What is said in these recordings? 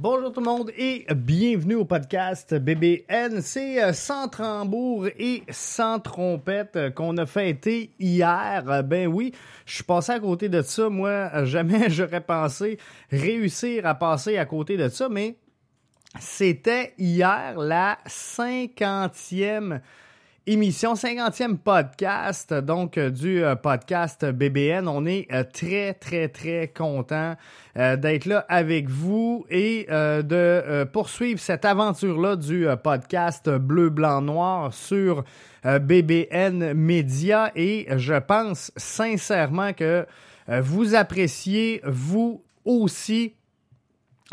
Bonjour tout le monde et bienvenue au podcast BBN. C'est euh, sans tambour et sans trompette euh, qu'on a fêté hier. Euh, ben oui, je suis passé à côté de ça. Moi, jamais j'aurais pensé réussir à passer à côté de ça, mais c'était hier la cinquantième émission, 50e podcast, donc euh, du euh, podcast BBN. On est euh, très, très, très content d'être là avec vous et de poursuivre cette aventure-là du podcast Bleu, Blanc, Noir sur BBN Media. Et je pense sincèrement que vous appréciez, vous aussi,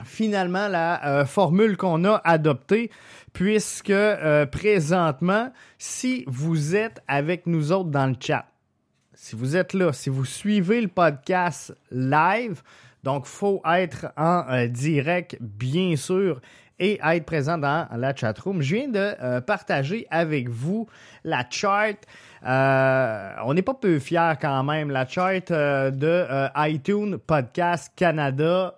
finalement la euh, formule qu'on a adoptée, puisque euh, présentement, si vous êtes avec nous autres dans le chat, si vous êtes là, si vous suivez le podcast live, donc faut être en euh, direct, bien sûr, et être présent dans la chat room. Je viens de partager avec vous la chart. on n'est pas peu fiers quand même. La chart de iTunes Podcast Canada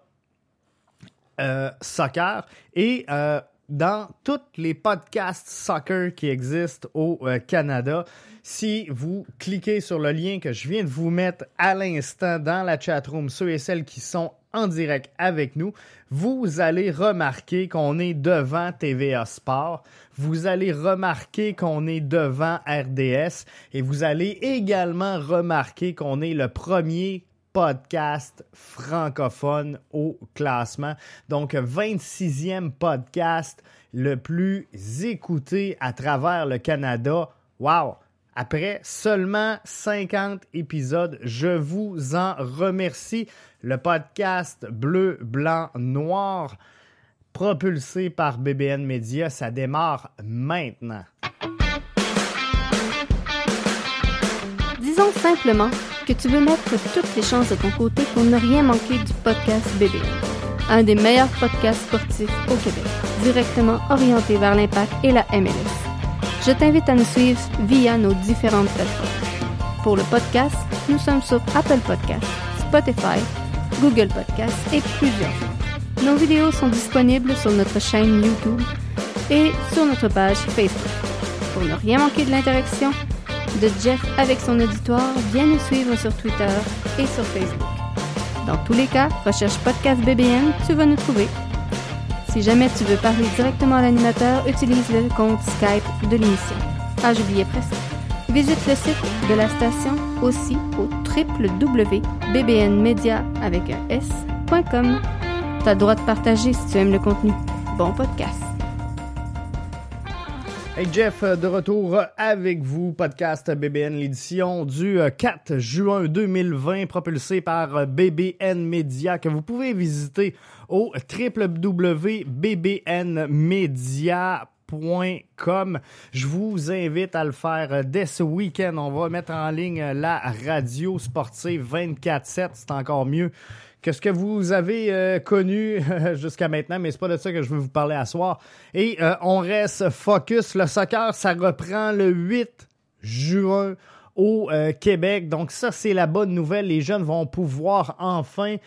euh, soccer et euh, dans tous les podcasts soccer qui existent au euh, Canada. Si vous cliquez sur le lien que je viens de vous mettre à l'instant dans la chatroom, ceux et celles qui sont en direct avec nous, vous allez remarquer qu'on est devant TVA Sport, vous allez remarquer qu'on est devant RDS et vous allez également remarquer qu'on est le premier podcast francophone au classement. Donc, 26e podcast le plus écouté à travers le Canada. Wow! Après seulement 50 épisodes, je vous en remercie. Le podcast Bleu, Blanc, Noir, propulsé par BBN Media, ça démarre maintenant. Disons simplement que tu veux mettre toutes les chances de ton côté pour ne rien manquer du podcast BBN, un des meilleurs podcasts sportifs au Québec, directement orienté vers l'impact et la MLS. Je t'invite à nous suivre via nos différentes plateformes. Pour le podcast, nous sommes sur Apple Podcasts, Spotify, Google Podcasts et plusieurs Nos vidéos sont disponibles sur notre chaîne YouTube et sur notre page Facebook. Pour ne rien manquer de l'interaction, de Jeff avec son auditoire, viens nous suivre sur Twitter et sur Facebook. Dans tous les cas, recherche Podcast BBN, tu vas nous trouver. Si jamais tu veux parler directement à l'animateur, utilise le compte Skype de l'émission. Ah, j'oubliais presque. Visite le site de la station aussi au www.bbnmedia avec un s.com. T'as le droit de partager si tu aimes le contenu. Bon podcast. Hey Jeff, euh, de retour avec vous, podcast BBN, l'édition du 4 euh, juin 2020, propulsé par euh, BBN Media, que vous pouvez visiter au www.bbnmedia.com. Je vous invite à le faire dès ce week-end. On va mettre en ligne la radio sportive 24-7. C'est encore mieux quest ce que vous avez euh, connu jusqu'à maintenant, mais c'est pas de ça que je veux vous parler à soir. Et euh, on reste focus. Le soccer, ça reprend le 8 juin au euh, Québec. Donc ça, c'est la bonne nouvelle. Les jeunes vont pouvoir enfin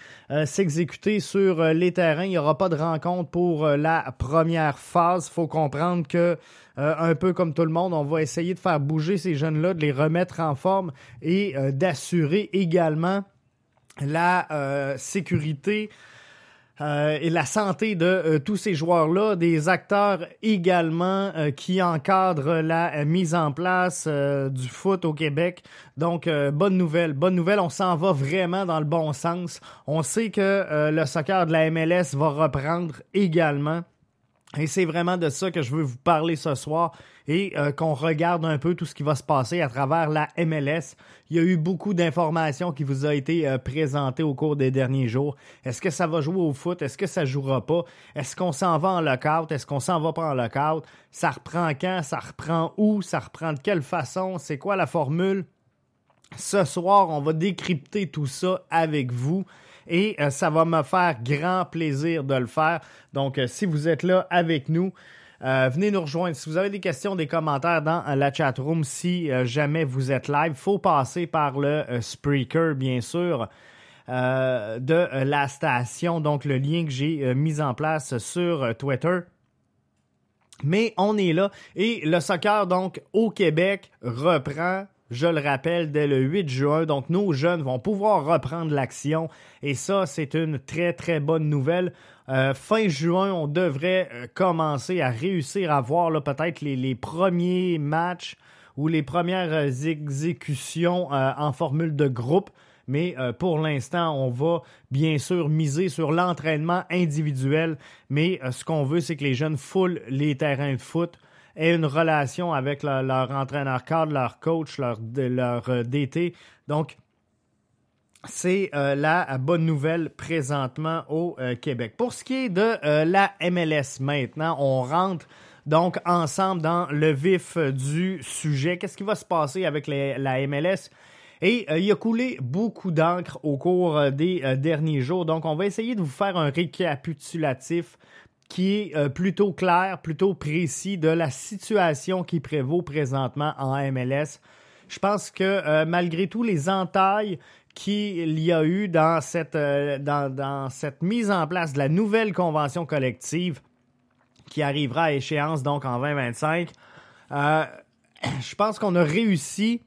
s'exécuter sur les terrains. Il n'y aura pas de rencontre pour la première phase. Faut comprendre que, un peu comme tout le monde, on va essayer de faire bouger ces jeunes-là, de les remettre en forme et d'assurer également la euh, sécurité euh, et la santé de euh, tous ces joueurs-là, des acteurs également qui encadrent la mise en place du foot au Québec. Donc, bonne nouvelle, bonne nouvelle, on s'en va vraiment dans le bon sens. On sait que le soccer de la MLS va reprendre également. Et c'est vraiment de ça que je veux vous parler ce soir et euh, qu'on regarde un peu tout ce qui va se passer à travers la MLS. Il y a eu beaucoup d'informations qui vous ont été euh, présentées au cours des derniers jours. Est-ce que ça va jouer au foot? Est-ce que ça jouera pas? Est-ce qu'on s'en va en lockout? Est-ce qu'on s'en va pas en lockout? Ça reprend quand? Ça reprend où? Ça reprend de quelle façon? C'est quoi la formule? Ce soir, on va décrypter tout ça avec vous et euh, ça va me faire grand plaisir de le faire. Donc, euh, si vous êtes là avec nous, euh, venez nous rejoindre. Si vous avez des questions, des commentaires dans la chat room, si jamais vous êtes live, faut passer par le Spreaker, bien sûr. de la station, donc le lien que j'ai mis en place sur Twitter. Mais on est là et le soccer donc au Québec reprend je le rappelle, dès le 8 juin. Donc, nos jeunes vont pouvoir reprendre l'action. Et ça, c'est une très, très bonne nouvelle. Euh, fin juin, on devrait euh, commencer à réussir à voir peut-être les, premiers matchs ou les premières euh, exécutions en formule de groupe. Mais pour l'instant, on va bien sûr miser sur l'entraînement individuel. Mais ce qu'on veut, c'est que les jeunes foulent les terrains de foot aient une relation avec leur, entraîneur cadre, leur coach, leur, leur euh, DT. Donc, c'est euh, la bonne nouvelle présentement au euh, Québec. Pour ce qui est de la MLS maintenant, on rentre donc ensemble dans le vif du sujet. Qu'est-ce qui va se passer avec la MLS? Et il a coulé beaucoup d'encre au cours des derniers jours. Donc, on va essayer de vous faire un récapitulatif qui est euh, plutôt clair, plutôt précis de la situation qui prévaut présentement en MLS. Je pense que euh, malgré tous les entailles qu'il y a eu euh, dans, cette mise en place de la nouvelle convention collective qui arrivera à échéance donc en 2025, je pense qu'on a réussi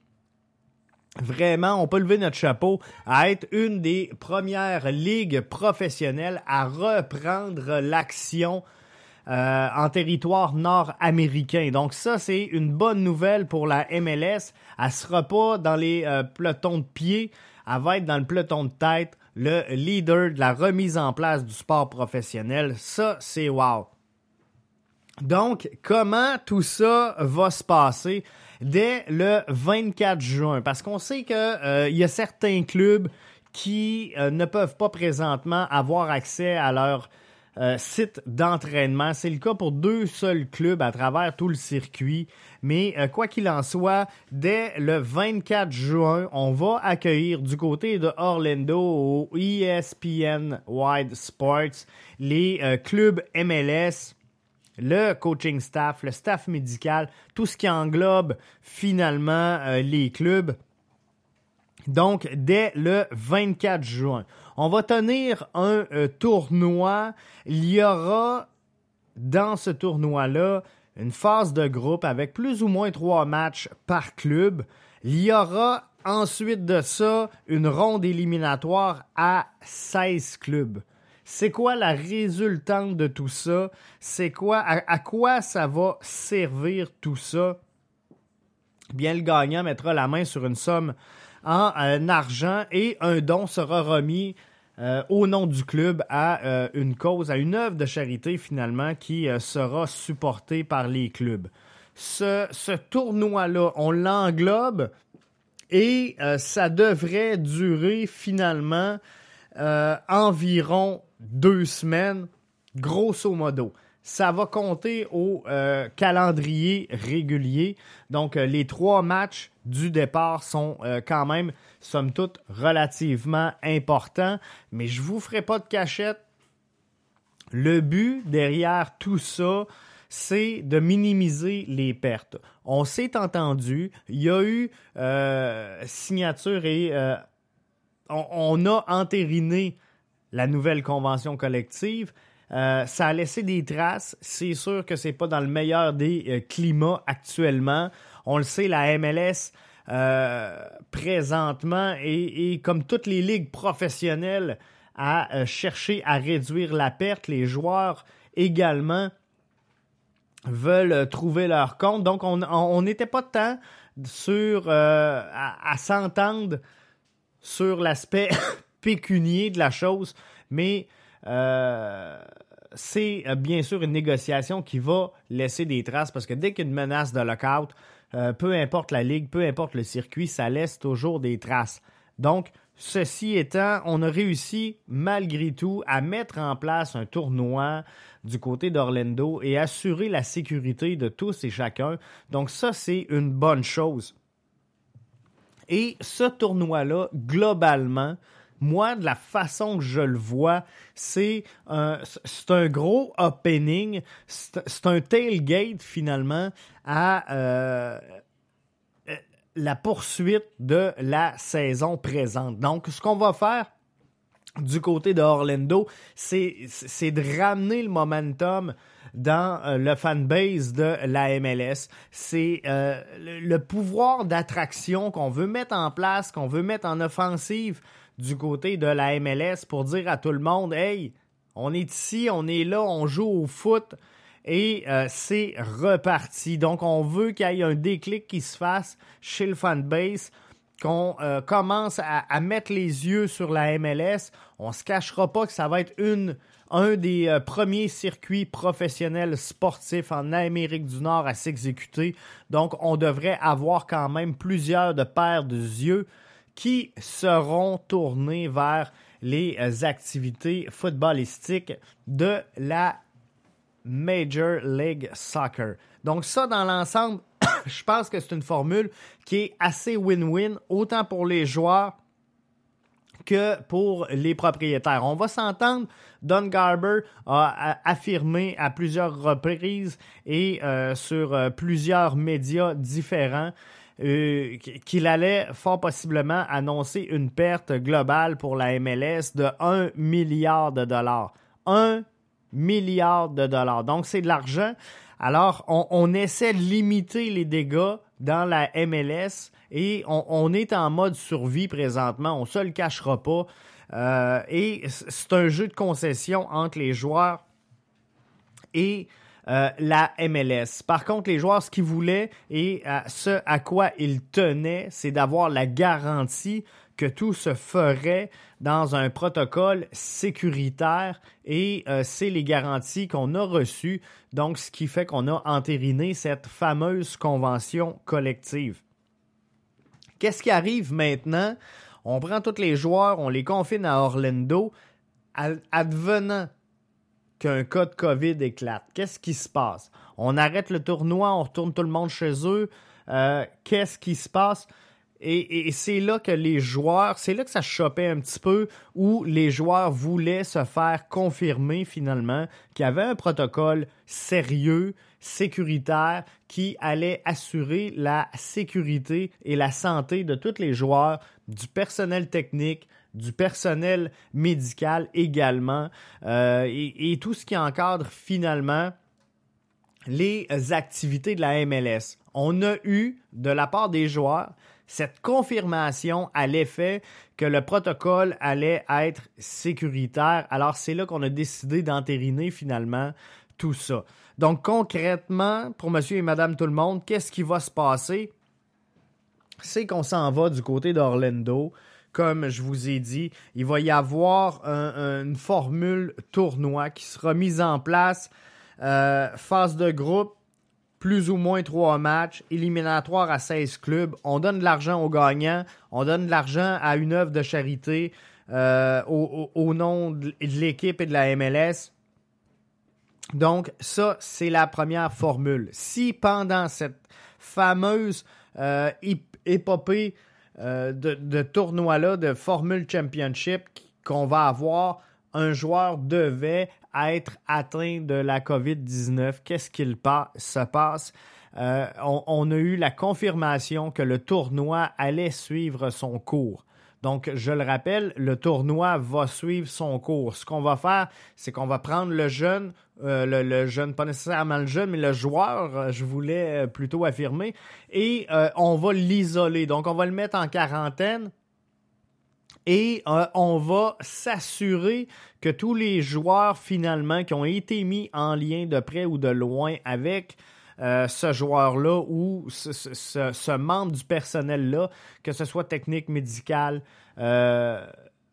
Vraiment, on peut lever notre chapeau à être une des premières ligues professionnelles à reprendre l'action euh, en territoire nord-américain. Donc ça, c'est une bonne nouvelle pour la MLS. Elle sera pas dans les euh, pelotons de pied, elle va être dans le peloton de tête, le leader de la remise en place du sport professionnel. Ça, c'est wow. Donc, comment tout ça va se passer? Dès le 24 juin, parce qu'on sait qu'il euh, y a certains clubs qui euh, ne peuvent pas présentement avoir accès à leur euh, site d'entraînement. C'est le cas pour deux seuls clubs à travers tout le circuit. Mais quoi qu'il en soit, dès le 24 juin, on va accueillir du côté de Orlando au ESPN Wide Sports les clubs MLS le coaching staff, le staff médical, tout ce qui englobe finalement euh, les clubs. Donc, dès le 24 juin, on va tenir un euh, tournoi. Il y aura dans ce tournoi-là une phase de groupe avec plus ou moins trois matchs par club. Il y aura ensuite de ça une ronde éliminatoire à 16 clubs. C'est quoi la résultante de tout ça? C'est quoi, à, quoi ça va servir tout ça? Bien, le gagnant mettra la main sur une somme en argent et un don sera remis euh, au nom du club à euh, une cause, à une œuvre de charité finalement qui euh, sera supportée par les clubs. Ce, ce tournoi-là, on l'englobe et ça devrait durer finalement environ deux semaines, grosso modo. Ça va compter au euh, calendrier régulier. Donc, euh, les trois matchs du départ sont euh, quand même, somme toute, relativement importants. Mais je vous ferai pas de cachette. Le but derrière tout ça, c'est de minimiser les pertes. On s'est entendu, il y a eu signature et on, a entériné la nouvelle convention collective. Euh, ça a laissé des traces. C'est sûr que c'est pas dans le meilleur des euh, climats actuellement. On le sait, la MLS euh, présentement et, comme toutes les ligues professionnelles à chercher à réduire la perte. Les joueurs également veulent trouver leur compte. Donc on n'était pas tant sur à s'entendre sur l'aspect pécunier de la chose, mais euh, c'est euh, bien sûr une négociation qui va laisser des traces parce que dès qu'il y a une menace de lockout, euh, peu importe la ligue, peu importe le circuit, ça laisse toujours des traces. Donc, ceci étant, on a réussi malgré tout à mettre en place un tournoi du côté d'Orlando et assurer la sécurité de tous et chacun. Donc ça, c'est une bonne chose. Et ce tournoi-là, globalement, moi, de la façon que je le vois, c'est un, un gros opening, c'est un tailgate finalement à euh, la poursuite de la saison présente. Donc, ce qu'on va faire, du côté de Orlando, c'est de ramener le momentum dans euh, le fanbase de la MLS. C'est euh, le, pouvoir d'attraction qu'on veut mettre en place, qu'on veut mettre en offensive du côté de la MLS pour dire à tout le monde, hey, on est ici, on est là, on joue au foot et euh, c'est reparti. Donc on veut qu'il y ait un déclic qui se fasse chez le fanbase qu'on euh, commence à, mettre les yeux sur la MLS. On ne se cachera pas que ça va être une, un des euh, premiers circuits professionnels sportifs en Amérique du Nord à s'exécuter. Donc, on devrait avoir quand même plusieurs de paires de yeux qui seront tournés vers les euh, activités footballistiques de la Major League Soccer. Donc ça, dans l'ensemble, je pense que c'est une formule qui est assez win-win, autant pour les joueurs que pour les propriétaires. On va s'entendre, Don Garber a affirmé à plusieurs reprises et euh, sur euh, plusieurs médias différents euh, qu'il allait fort possiblement annoncer une perte globale pour la MLS de 1 milliard de dollars. 1 milliard de dollars. Donc c'est de l'argent. Alors, on, essaie de limiter les dégâts dans la MLS et on, est en mode survie présentement. On ne se le cachera pas. Euh, et c'est un jeu de concession entre les joueurs et euh, la MLS. Par contre, les joueurs, ce qu'ils voulaient et ce à quoi ils tenaient, c'est d'avoir la garantie que tout se ferait dans un protocole sécuritaire et euh, c'est les garanties qu'on a reçues, donc ce qui fait qu'on a entériné cette fameuse convention collective. Qu'est-ce qui arrive maintenant? On prend tous les joueurs, on les confine à Orlando, advenant qu'un cas de COVID éclate. Qu'est-ce qui se passe? On arrête le tournoi, on retourne tout le monde chez eux. Euh, qu'est-ce qui se passe? Et, c'est là que les joueurs, c'est là que ça chopait un petit peu, où les joueurs voulaient se faire confirmer finalement qu'il y avait un protocole sérieux, sécuritaire, qui allait assurer la sécurité et la santé de tous les joueurs, du personnel technique, du personnel médical également, euh, et, et tout ce qui encadre finalement les activités de la MLS. On a eu, de la part des joueurs, cette confirmation à l'effet que le protocole allait être sécuritaire. Alors c'est là qu'on a décidé d'entériner finalement tout ça. Donc concrètement, pour monsieur et madame tout le monde, qu'est-ce qui va se passer? C'est qu'on s'en va du côté d'Orlando. Comme je vous ai dit, il va y avoir une formule tournoi qui sera mise en place. Euh, phase de groupe, plus ou moins trois matchs, éliminatoire à 16 clubs. On donne de l'argent aux gagnants, on donne de l'argent à une œuvre de charité euh, au, nom de l'équipe et de la MLS. Donc, ça, c'est la première formule. Si pendant cette fameuse euh, épopée euh, de, tournoi-là, de Formule Championship qu'on va avoir, un joueur devait être atteint de la COVID-19, qu'est-ce qu'il se passe? Euh, on, a eu la confirmation que le tournoi allait suivre son cours. Donc, je le rappelle, le tournoi va suivre son cours. Ce qu'on va faire, c'est qu'on va prendre le jeune, euh, le, jeune, pas nécessairement le jeune, mais le joueur, euh, je voulais plutôt affirmer, et on va l'isoler. Donc, on va le mettre en quarantaine et euh, on va s'assurer que tous les joueurs finalement qui ont été mis en lien de près ou de loin avec euh, ce joueur-là ou ce, membre du personnel-là, que ce soit technique, médical, euh,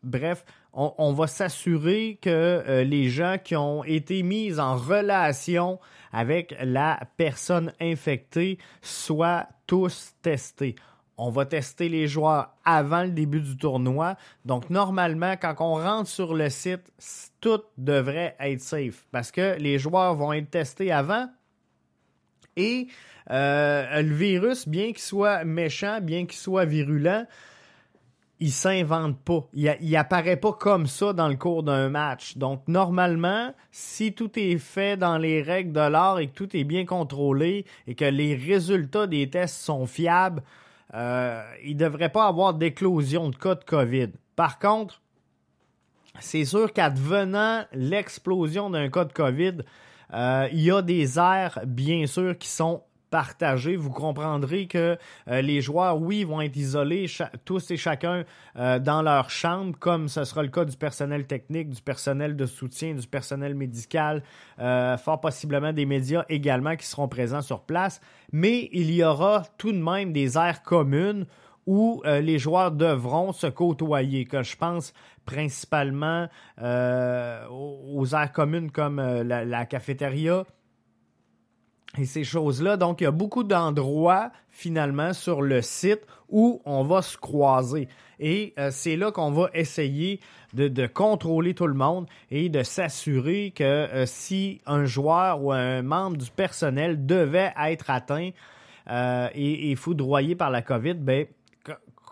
bref, on, va s'assurer que les gens qui ont été mis en relation avec la personne infectée soient tous testés on va tester les joueurs avant le début du tournoi. Donc, normalement, quand on rentre sur le site, tout devrait être safe parce que les joueurs vont être testés avant Et euh, le virus, bien qu'il soit méchant, bien qu'il soit virulent, il s'invente pas. Il, il apparaît pas comme ça dans le cours d'un match. Donc, normalement, si tout est fait dans les règles de l'art et que tout est bien contrôlé et que les résultats des tests sont fiables, euh, il ne devrait pas avoir d'éclosion de cas de COVID. Par contre, c'est sûr qu'advenant l'explosion d'un cas de COVID, euh, il y a des airs, bien sûr, qui sont partagé, vous comprendrez que euh, les joueurs, oui, vont être isolés tous et chacun euh, dans leur chambre, comme ce sera le cas du personnel technique, du personnel de soutien, du personnel médical, fort possiblement des médias également qui seront présents sur place. Mais il y aura tout de même des aires communes où les joueurs devront se côtoyer, que je pense principalement aux aires communes comme la, la cafétéria, et ces choses-là. Donc, il y a beaucoup d'endroits, finalement, sur le site où on va se croiser. Et euh, c'est là qu'on va essayer de, contrôler tout le monde et de s'assurer que euh, si un joueur ou un membre du personnel devait être atteint euh, et, et, foudroyé par la COVID, ben,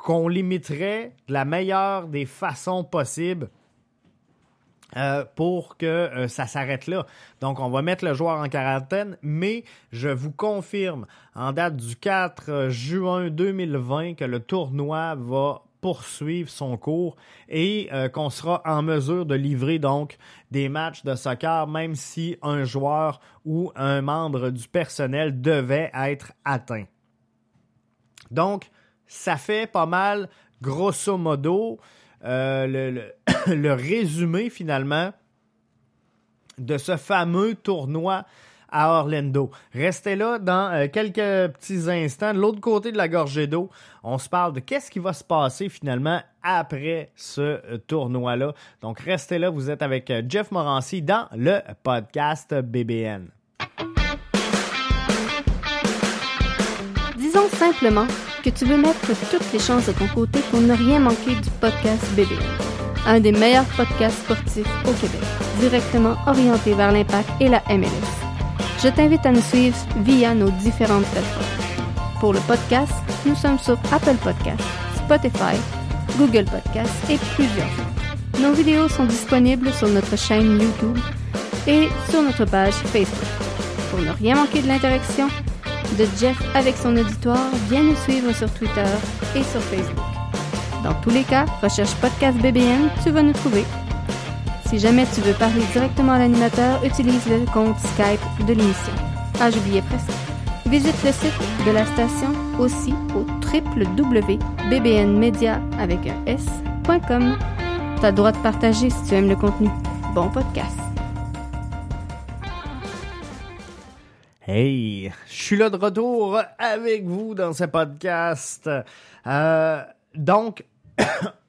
qu'on limiterait de la meilleure des façons possibles euh, pour que euh, ça s'arrête là. Donc, on va mettre le joueur en quarantaine, mais je vous confirme, en date du 4 juin 2020, que le tournoi va poursuivre son cours et euh, qu'on sera en mesure de livrer donc des matchs de soccer, même si un joueur ou un membre du personnel devait être atteint. Donc, ça fait pas mal, grosso modo, le le résumé finalement de ce fameux tournoi à Orlando. Restez là dans euh, quelques petits instants. De l'autre côté de la gorgée d'eau, on se parle de qu'est-ce qui va se passer finalement après ce euh, tournoi-là. Donc restez là, vous êtes avec euh, Jeff Morancy dans le podcast BBN. Disons simplement que tu veux mettre toutes les chances de ton côté pour ne rien manquer du podcast BBN un des meilleurs podcasts sportifs au Québec, directement orienté vers l'impact et la MLS. Je t'invite à nous suivre via nos différentes plateformes. Pour le podcast, nous sommes sur Apple Podcasts, Spotify, Google Podcasts et plusieurs Nos vidéos sont disponibles sur notre chaîne YouTube et sur notre page Facebook. Pour ne rien manquer de l'interaction de Jeff avec son auditoire, viens nous suivre sur Twitter et sur Facebook. Dans tous les cas, recherche Podcast BBN, tu vas nous trouver. Si jamais tu veux parler directement à l'animateur, utilise le compte Skype de l'émission. Ah, j'oubliais presque. Visite le site de la station aussi au www.bbnmedia avec un s.com. T'as droit de partager si tu aimes le contenu. Bon podcast. Hey, je suis là de retour avec vous dans ce podcast. Euh, donc,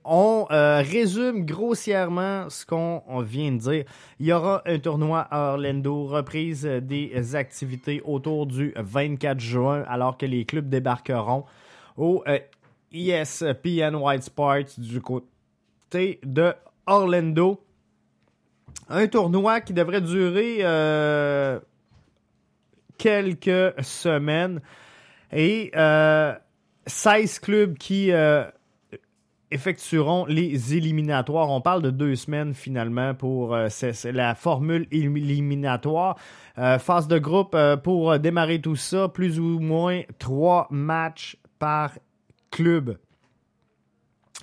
on euh, résume grossièrement ce qu'on vient de dire. Il y aura un tournoi à Orlando, reprise des activités autour du 24 juin, alors que les clubs débarqueront au ESPN euh, White Sports du côté de Orlando. Un tournoi qui devrait durer quelques semaines et 16 clubs qui effectueront les éliminatoires. On parle de deux semaines finalement pour euh, la formule éliminatoire. Euh, phase de groupe euh, pour démarrer tout ça, plus ou moins trois matchs par club.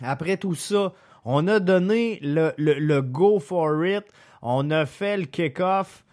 Après tout ça, on a donné le, le, go for it. On a fait le kick-off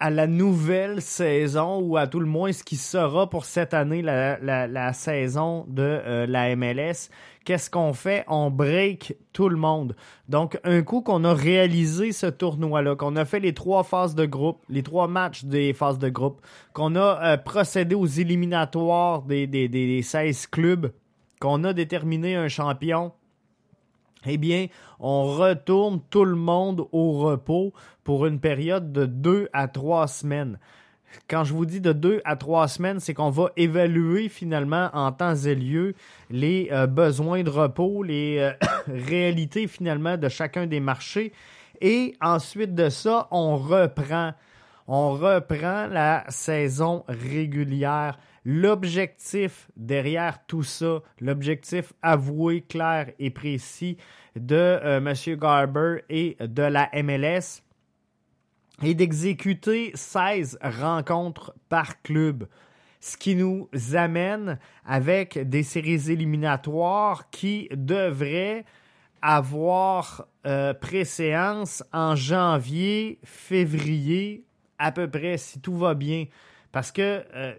à, la nouvelle saison ou à tout le moins ce qui sera pour cette année la, saison de euh, la MLS. Qu'est-ce qu'on fait? On break tout le monde. Donc, un coup qu'on a réalisé ce tournoi-là, qu'on a fait les trois phases de groupe, les trois matchs des phases de groupe, qu'on a euh, procédé aux éliminatoires des, des, des 16 clubs, qu'on a déterminé un champion, eh bien, on retourne tout le monde au repos pour une période de deux à trois semaines. Quand je vous dis de deux à trois semaines, c'est qu'on va évaluer finalement en temps et lieu les euh, besoins de repos, les euh, réalités finalement de chacun des marchés. Et ensuite de ça, on reprend. On reprend la saison régulière. L'objectif derrière tout ça, l'objectif avoué, clair et précis de euh, M. Garber et de la MLS est d'exécuter 16 rencontres par club ce qui nous amène avec des séries éliminatoires qui devraient avoir euh, préséance en janvier, février, à peu près, si tout va bien. Parce que euh,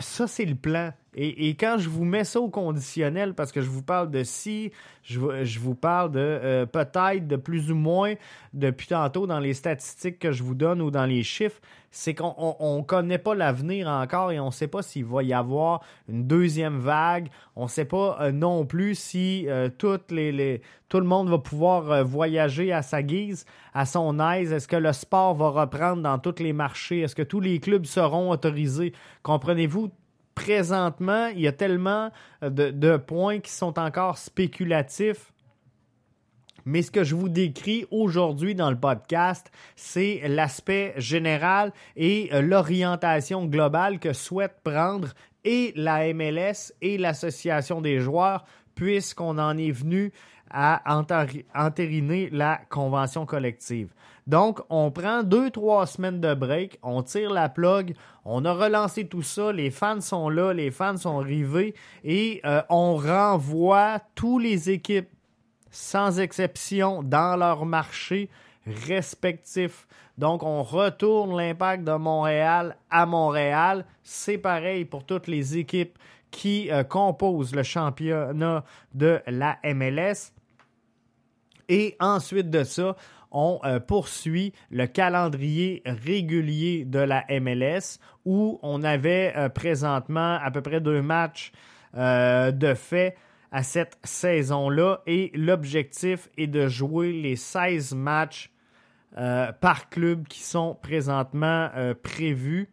ça, c'est le plan. Et, quand je vous mets ça au conditionnel, parce que je vous parle de si, je, vous parle de euh, peut-être de plus ou moins depuis tantôt dans les statistiques que je vous donne ou dans les chiffres, c'est qu'on ne connaît pas l'avenir encore et on ne sait pas s'il va y avoir une deuxième vague. On ne sait pas euh, non plus si euh, tout le monde va pouvoir voyager à sa guise, à son aise. Est-ce que le sport va reprendre dans tous les marchés? Est-ce que tous les clubs seront autorisés? Comprenez-vous? Présentement, il y a tellement euh, de, points qui sont encore spéculatifs. Mais ce que je vous décris aujourd'hui dans le podcast, c'est l'aspect général et euh, l'orientation globale que souhaite prendre et la MLS et l'association des joueurs, puisqu'on en est venu à entériner la convention collective. Donc, on prend deux, trois semaines de break, on tire la plug, on a relancé tout ça, les fans sont là, les fans sont rivés et euh, on renvoie tous les équipes, sans exception, dans leur marché respectif. Donc, on retourne l'impact de Montréal à Montréal. C'est pareil pour toutes les équipes qui euh, composent le championnat de la MLS. Et ensuite de ça, on euh, poursuit le calendrier régulier de la MLS où on avait euh, présentement à peu près deux matchs euh, de fait à cette saison-là. Et l'objectif est de jouer les 16 matchs par club qui sont présentement prévus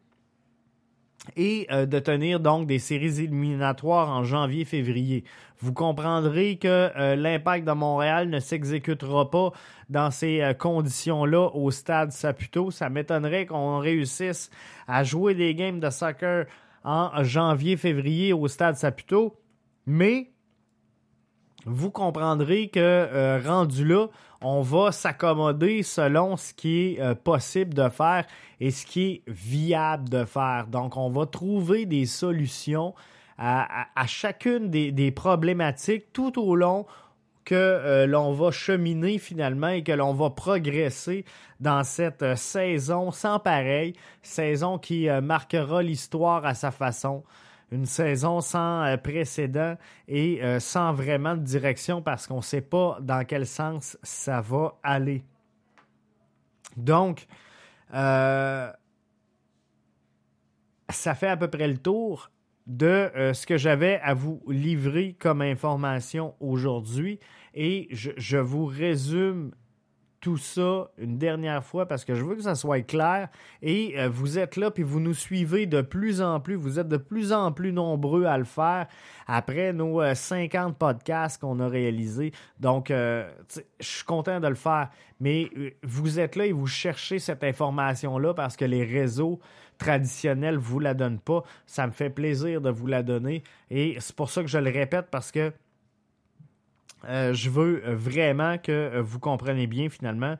et euh, de tenir donc des séries éliminatoires en janvier-février. Vous comprendrez que euh, l'impact de Montréal ne s'exécutera pas dans ces euh, conditions-là au stade Saputo. Ça m'étonnerait qu'on réussisse à jouer des games de soccer en janvier-février au stade Saputo. Mais vous comprendrez que rendu là, on va s'accommoder selon ce qui est euh, possible de faire et ce qui est viable de faire. Donc, on va trouver des solutions à, chacune des, problématiques tout au long que euh, l'on va cheminer finalement et que l'on va progresser dans cette saison sans pareil, saison qui marquera l'histoire à sa façon une saison sans euh, précédent et euh, sans vraiment de direction parce qu'on ne sait pas dans quel sens ça va aller. Donc, euh, ça fait à peu près le tour de ce que j'avais à vous livrer comme information aujourd'hui et je, vous résume tout ça une dernière fois parce que je veux que ça soit clair. Et euh, vous êtes là, puis vous nous suivez de plus en plus. Vous êtes de plus en plus nombreux à le faire après nos 50 euh, podcasts qu'on a réalisés. Donc, euh, je suis content de le faire. Mais vous êtes là et vous cherchez cette information-là parce que les réseaux traditionnels vous la donnent pas. Ça me fait plaisir de vous la donner. Et c'est pour ça que je le répète parce que je veux vraiment que euh, vous compreniez bien finalement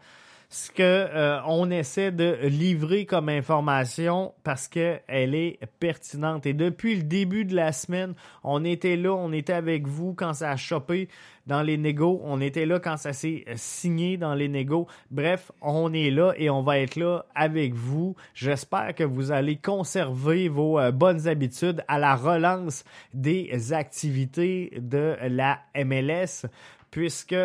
ce que euh, on essaie de livrer comme information parce qu'elle est pertinente. Et depuis le début de la semaine, on était là, on était avec vous quand ça a chopé dans les négos, on était là quand ça s'est signé dans les négos. Bref, on est là et on va être là avec vous. J'espère que vous allez conserver vos bonnes habitudes à la relance des activités de la MLS puisque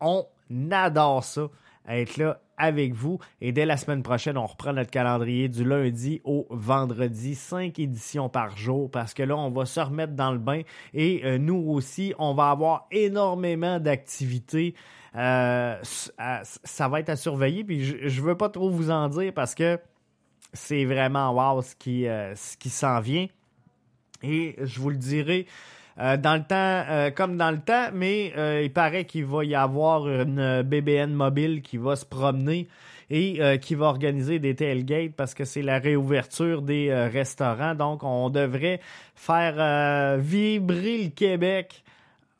on adore ça être là avec vous. Et dès la semaine prochaine, on reprend notre calendrier du lundi au vendredi, cinq éditions par jour, parce que là, on va se remettre dans le bain. Et euh, nous aussi, on va avoir énormément d'activités. Euh, ça va être à surveiller. Puis je, ne veux pas trop vous en dire parce que c'est vraiment wow ce qui, euh, ce qui s'en vient. Et je vous le dirai dans le temps, comme dans le temps, mais il paraît qu'il va y avoir une BBN mobile qui va se promener et qui va organiser des tailgates parce que c'est la réouverture des restaurants. Donc, on devrait faire vibrer le Québec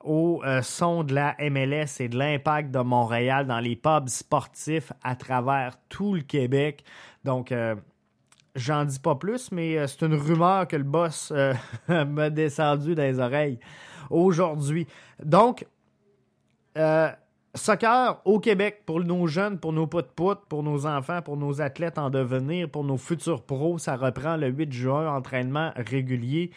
au euh, son de la MLS et de l'impact de Montréal dans les pubs sportifs à travers tout le Québec. Donc, euh, j'en dis pas plus, mais euh, c'est une rumeur que le boss m'a descendu dans les oreilles aujourd'hui. Donc, soccer au Québec pour nos jeunes, pour nos potes-poutes, pour nos enfants, pour nos athlètes en devenir, pour nos futurs pros, ça reprend le 8 juin, entraînement régulier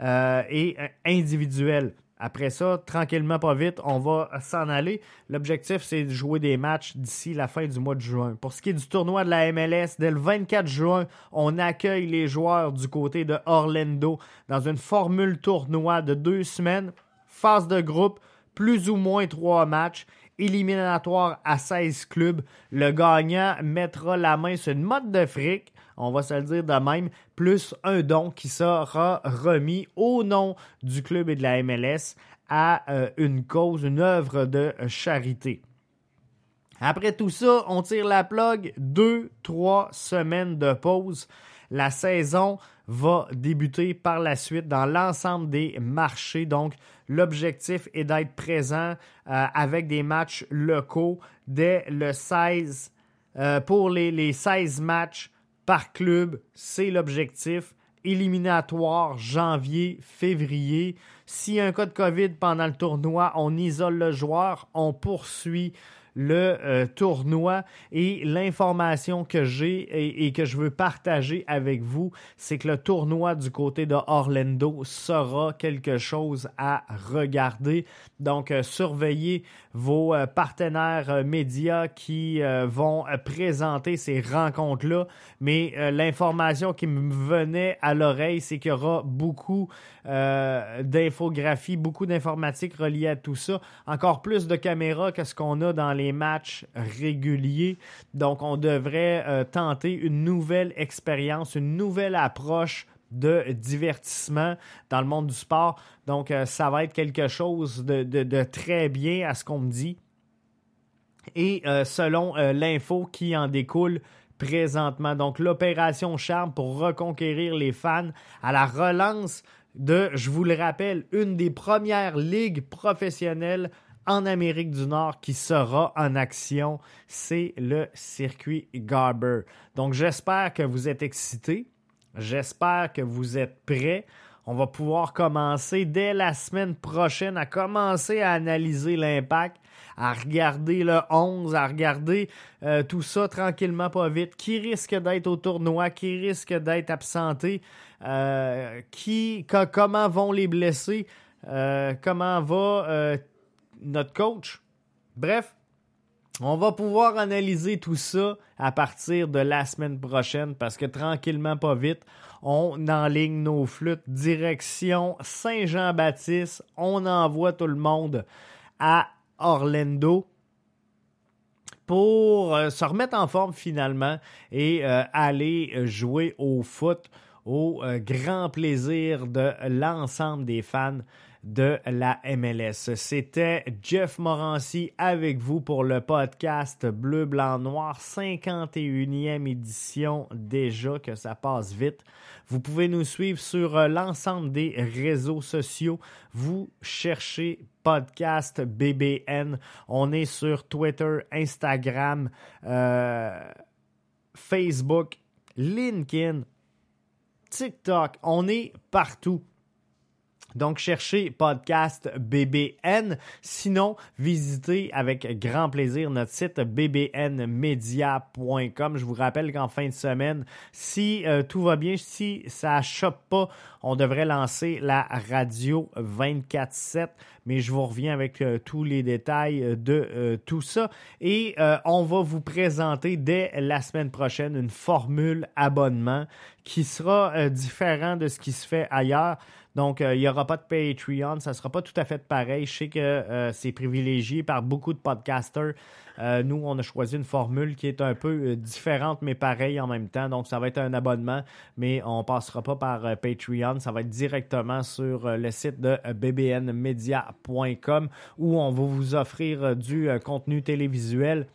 et individuel. Après ça, tranquillement, pas vite, on va s'en aller. L'objectif, c'est de jouer des matchs d'ici la fin du mois de juin. Pour ce qui est du tournoi de la MLS, dès le 24 juin, on accueille les joueurs du côté de Orlando dans une formule tournoi de deux semaines, phase de groupe, plus ou moins trois matchs éliminatoire à 16 clubs. Le gagnant mettra la main sur une mode de fric on va se le dire de même, plus un don qui sera remis au nom du club et de la MLS à euh, une cause, une œuvre de charité. Après tout ça, on tire la plug, deux, trois semaines de pause. La saison va débuter par la suite dans l'ensemble des marchés. Donc, l'objectif est d'être présent euh, avec des matchs locaux dès le 16 euh, pour les, les 16 matchs par club, c'est l'objectif. Éliminatoire janvier, février. S'il y a un cas de COVID pendant le tournoi, on isole le joueur, on poursuit le euh, tournoi et l'information que j'ai et, que je veux partager avec vous, c'est que le tournoi du côté de Orlando sera quelque chose à regarder. Donc, euh, surveillez vos euh, partenaires médias qui vont présenter ces rencontres-là. Mais l'information qui me venait à l'oreille, c'est qu'il y aura beaucoup d'infographie, beaucoup d'informatique reliée à tout ça. Encore plus de caméras que ce qu'on a dans les matchs réguliers. Donc, on devrait euh, tenter une nouvelle expérience, une nouvelle approche de divertissement dans le monde du sport. Donc, euh, ça va être quelque chose de, très bien à ce qu'on me dit. Et euh, selon l'info qui en découle présentement, donc l'opération Charme pour reconquérir les fans à la relance de, je vous le rappelle, une des premières ligues professionnelles en Amérique du Nord qui sera en action, c'est le circuit Garber. Donc j'espère que vous êtes excités, j'espère que vous êtes prêts. On va pouvoir commencer dès la semaine prochaine à commencer à analyser l'impact, à regarder le 11, à regarder euh, tout ça tranquillement, pas vite. Qui risque d'être au tournoi, qui risque d'être absenté, euh, qui, comment vont les blessés, euh, comment va notre coach. Bref, on va pouvoir analyser tout ça à partir de la semaine prochaine parce que tranquillement, pas vite, on enligne nos flûtes direction Saint-Jean-Baptiste. On envoie tout le monde à Orlando pour euh, se remettre en forme finalement et euh, aller jouer au foot au euh, grand plaisir de l'ensemble des fans de la MLS. C'était Jeff Morancy avec vous pour le podcast Bleu, Blanc, Noir, 51e édition déjà, que ça passe vite. Vous pouvez nous suivre sur euh, l'ensemble des réseaux sociaux. Vous cherchez podcast BBN. On est sur Twitter, Instagram, euh, Facebook, LinkedIn, TikTok. On est partout. Donc, cherchez podcast BBN. Sinon, visitez avec grand plaisir notre site bbnmedia.com. Je vous rappelle qu'en fin de semaine, si euh, tout va bien, si ça chope pas, on devrait lancer la radio 24-7, mais je vous reviens avec euh, tous les détails de euh, tout ça. Et on va vous présenter dès la semaine prochaine une formule abonnement qui sera différent de ce qui se fait ailleurs. Donc, il n'y aura pas de Patreon, ça ne sera pas tout à fait pareil. Je sais que c'est privilégié par beaucoup de podcasters. Nous, on a choisi une formule qui est un peu différente, mais pareille en même temps. Donc, ça va être un abonnement, mais on passera pas par Patreon. Ça va être directement sur le site de bbnmedia.com où on va vous offrir du contenu télévisuel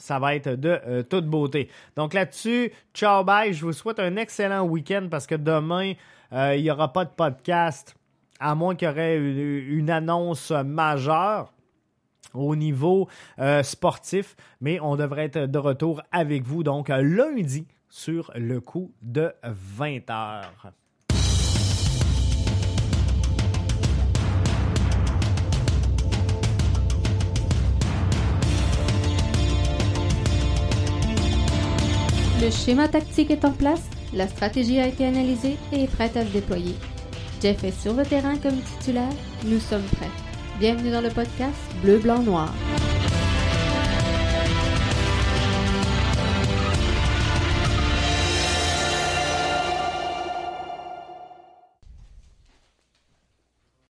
ça va être de euh, toute beauté. Donc là-dessus, ciao bye, je vous souhaite un excellent week-end parce que demain, euh, il n'y aura pas de podcast, à moins qu'il y aurait une, annonce majeure au niveau euh, sportif, mais on devrait être de retour avec vous donc lundi sur le coup de 20 heures. Le schéma tactique est en place, la stratégie a été analysée et est prête à se déployer. Jeff est sur le terrain comme titulaire, nous sommes prêts. Bienvenue dans le podcast Bleu, Blanc, Noir.